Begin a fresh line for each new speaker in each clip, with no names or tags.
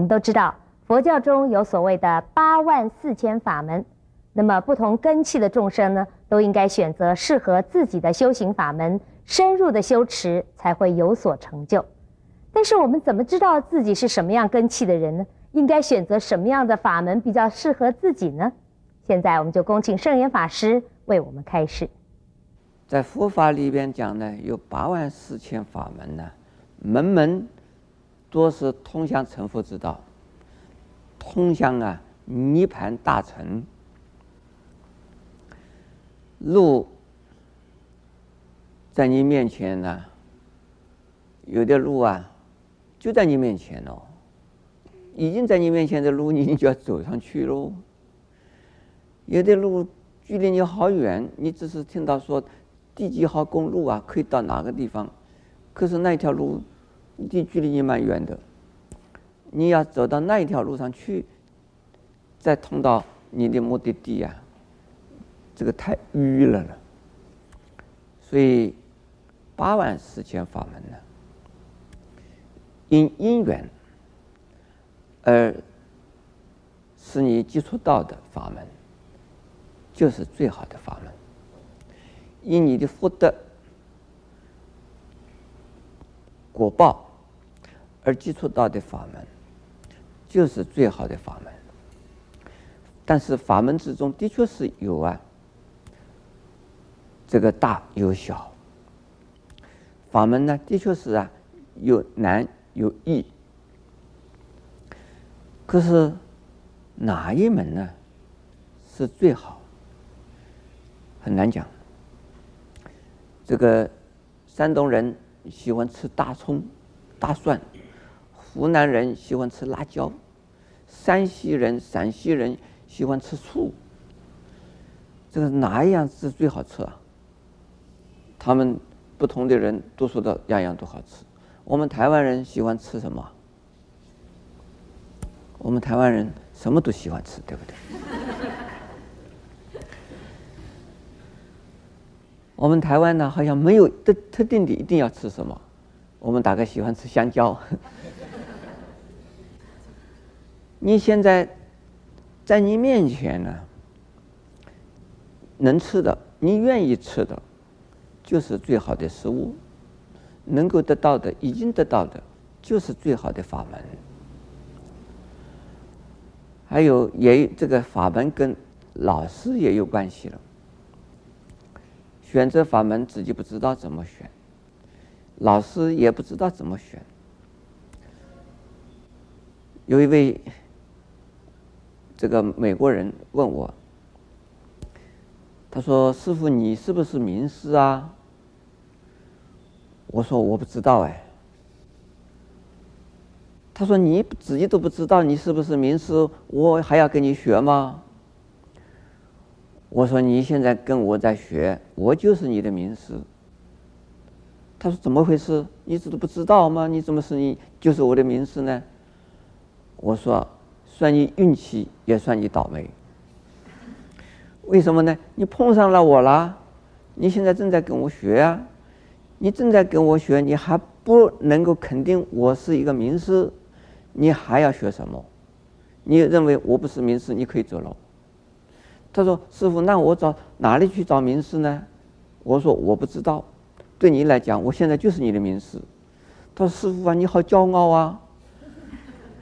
我们都知道，佛教中有所谓的八万四千法门，那么不同根器的众生呢，都应该选择适合自己的修行法门，深入的修持才会有所成就。但是我们怎么知道自己是什么样根器的人呢？应该选择什么样的法门比较适合自己呢？现在我们就恭请圣严法师为我们开示。
在佛法里边讲呢，有八万四千法门呢，门门多是通向成佛之道，通向啊涅槃大成。路在你面前呢，有的路啊就在你面前哦，已经在你面前的路，你就要走上去喽。有的路距离你好远，你只是听到说第几号公路啊，可以到哪个地方，可是那条路离距离也蛮远的，你要走到那一条路上去，再通到你的目的地啊，这个太迂了了。所以八万四千法门呢，因因缘而使你接触到的法门。就是最好的法门，因你的福德果报而接触到的法门，就是最好的法门。但是法门之中的确是有啊，这个大有小。法门呢，的确是啊，有难有易。可是哪一门呢，是最好？很难讲。这个山东人喜欢吃大葱、大蒜，湖南人喜欢吃辣椒，山西人、陕西人喜欢吃醋。这个哪一样是最好吃啊？他们不同的人都说的样样都好吃。我们台湾人喜欢吃什么？我们台湾人什么都喜欢吃，对不对？我们台湾呢，好像没有特特定的一定要吃什么。我们大概喜欢吃香蕉。你现在在你面前呢，能吃的，你愿意吃的，就是最好的食物。能够得到的，已经得到的，就是最好的法门。还有，也这个法门跟老师也有关系了。选择法门自己不知道怎么选，老师也不知道怎么选。有一位这个美国人问我，他说：“师傅，你是不是名师啊？”我说：“我不知道哎。”他说：“你自己都不知道你是不是名师，我还要跟你学吗？”我说，你现在跟我在学，我就是你的名师。他说，怎么回事？你知道不知道吗？你怎么是你就是我的名师呢？我说，算你运气，也算你倒霉。为什么呢？你碰上了我啦，你现在正在跟我学啊，你正在跟我学，你还不能够肯定我是一个名师，你还要学什么？你认为我不是名师，你可以走了。他说：“师傅，那我找哪里去找名师呢？”我说：“我不知道。对你来讲，我现在就是你的名师。”他说：“师傅啊，你好骄傲啊！”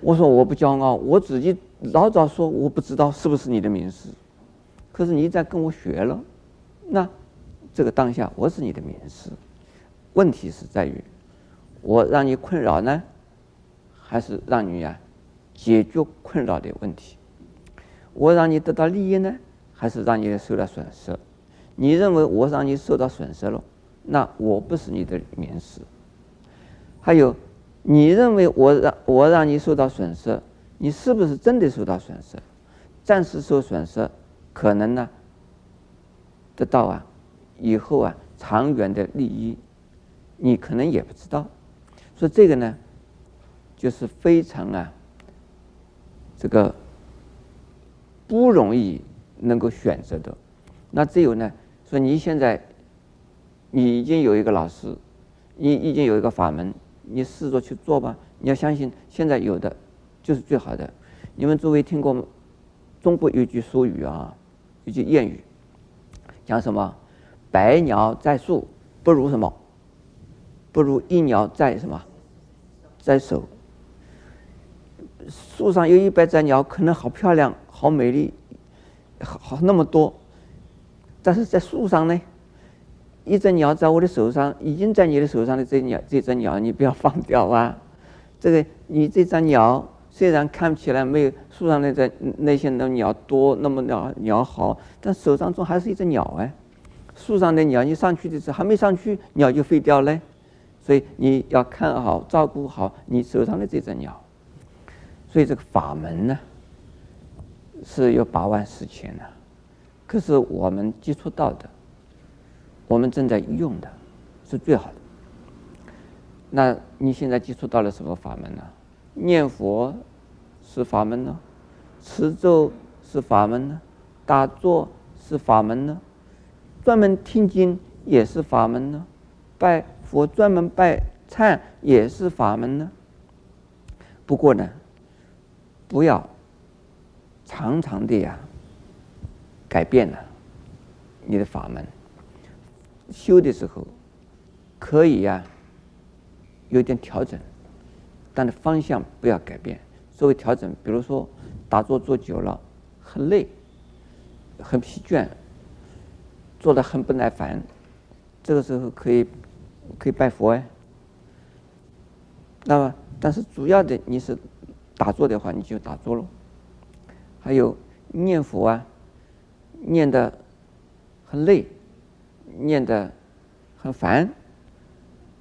我说：“我不骄傲，我自己老早说我不知道是不是你的名师。可是你在跟我学了，那这个当下我是你的名师。问题是在于，我让你困扰呢，还是让你呀、啊、解决困扰的问题？我让你得到利益呢？还是让你受到损失？你认为我让你受到损失了，那我不是你的名师。还有，你认为我让我让你受到损失，你是不是真的受到损失？暂时受损失，可能呢得到啊以后啊长远的利益，你可能也不知道。所以这个呢，就是非常啊这个不容易。能够选择的，那只有呢，说你现在，你已经有一个老师，你已经有一个法门，你试着去做吧。你要相信，现在有的就是最好的。你们诸位听过中国有句俗语啊，有句谚语，讲什么？百鸟在树，不如什么？不如一鸟在什么？在手。树上有一百只鸟，可能好漂亮、好美丽，好好那么多。但是在树上呢，一只鸟在我的手上，已经在你的手上的这鸟，这只鸟你不要放掉啊！这个你这只鸟虽然看起来没有树上那只那些的鸟多，那么鸟鸟好，但手上总还是一只鸟哎。树上的鸟你上去的时候还没上去，鸟就飞掉了。所以你要看好、照顾好你手上的这只鸟。所以这个法门呢，是有八万四千的，可是我们接触到的，我们正在用的，是最好的。那你现在接触到了什么法门呢？念佛是法门呢？持咒是法门呢？打坐是法门呢？专门听经也是法门呢？拜佛专门拜忏也是法门呢？不过呢，不要常常的呀，改变了你的法门。修的时候可以呀，有点调整，但是方向不要改变。作为调整，比如说打坐坐久了很累，很疲倦，做得很不耐烦，这个时候可以可以拜佛哎。那么，但是主要的你是。打坐的话，你就打坐喽。还有念佛啊，念的很累，念的很烦，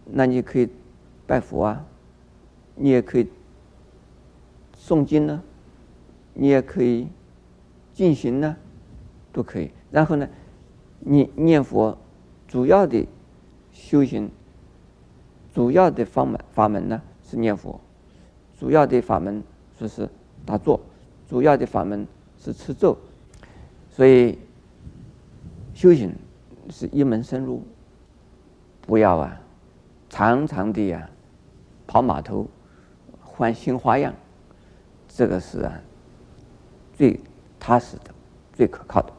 那你可以拜佛啊，你也可以诵经呢，你也可以进行呢，都可以。然后呢，你念佛主要的修行，主要的方门法门呢是念佛。主要的法门就是打坐，主要的法门是持咒，所以修行是一门深入，不要啊，常常的呀、啊，跑码头，换新花样，这个是啊，最踏实的，最可靠的。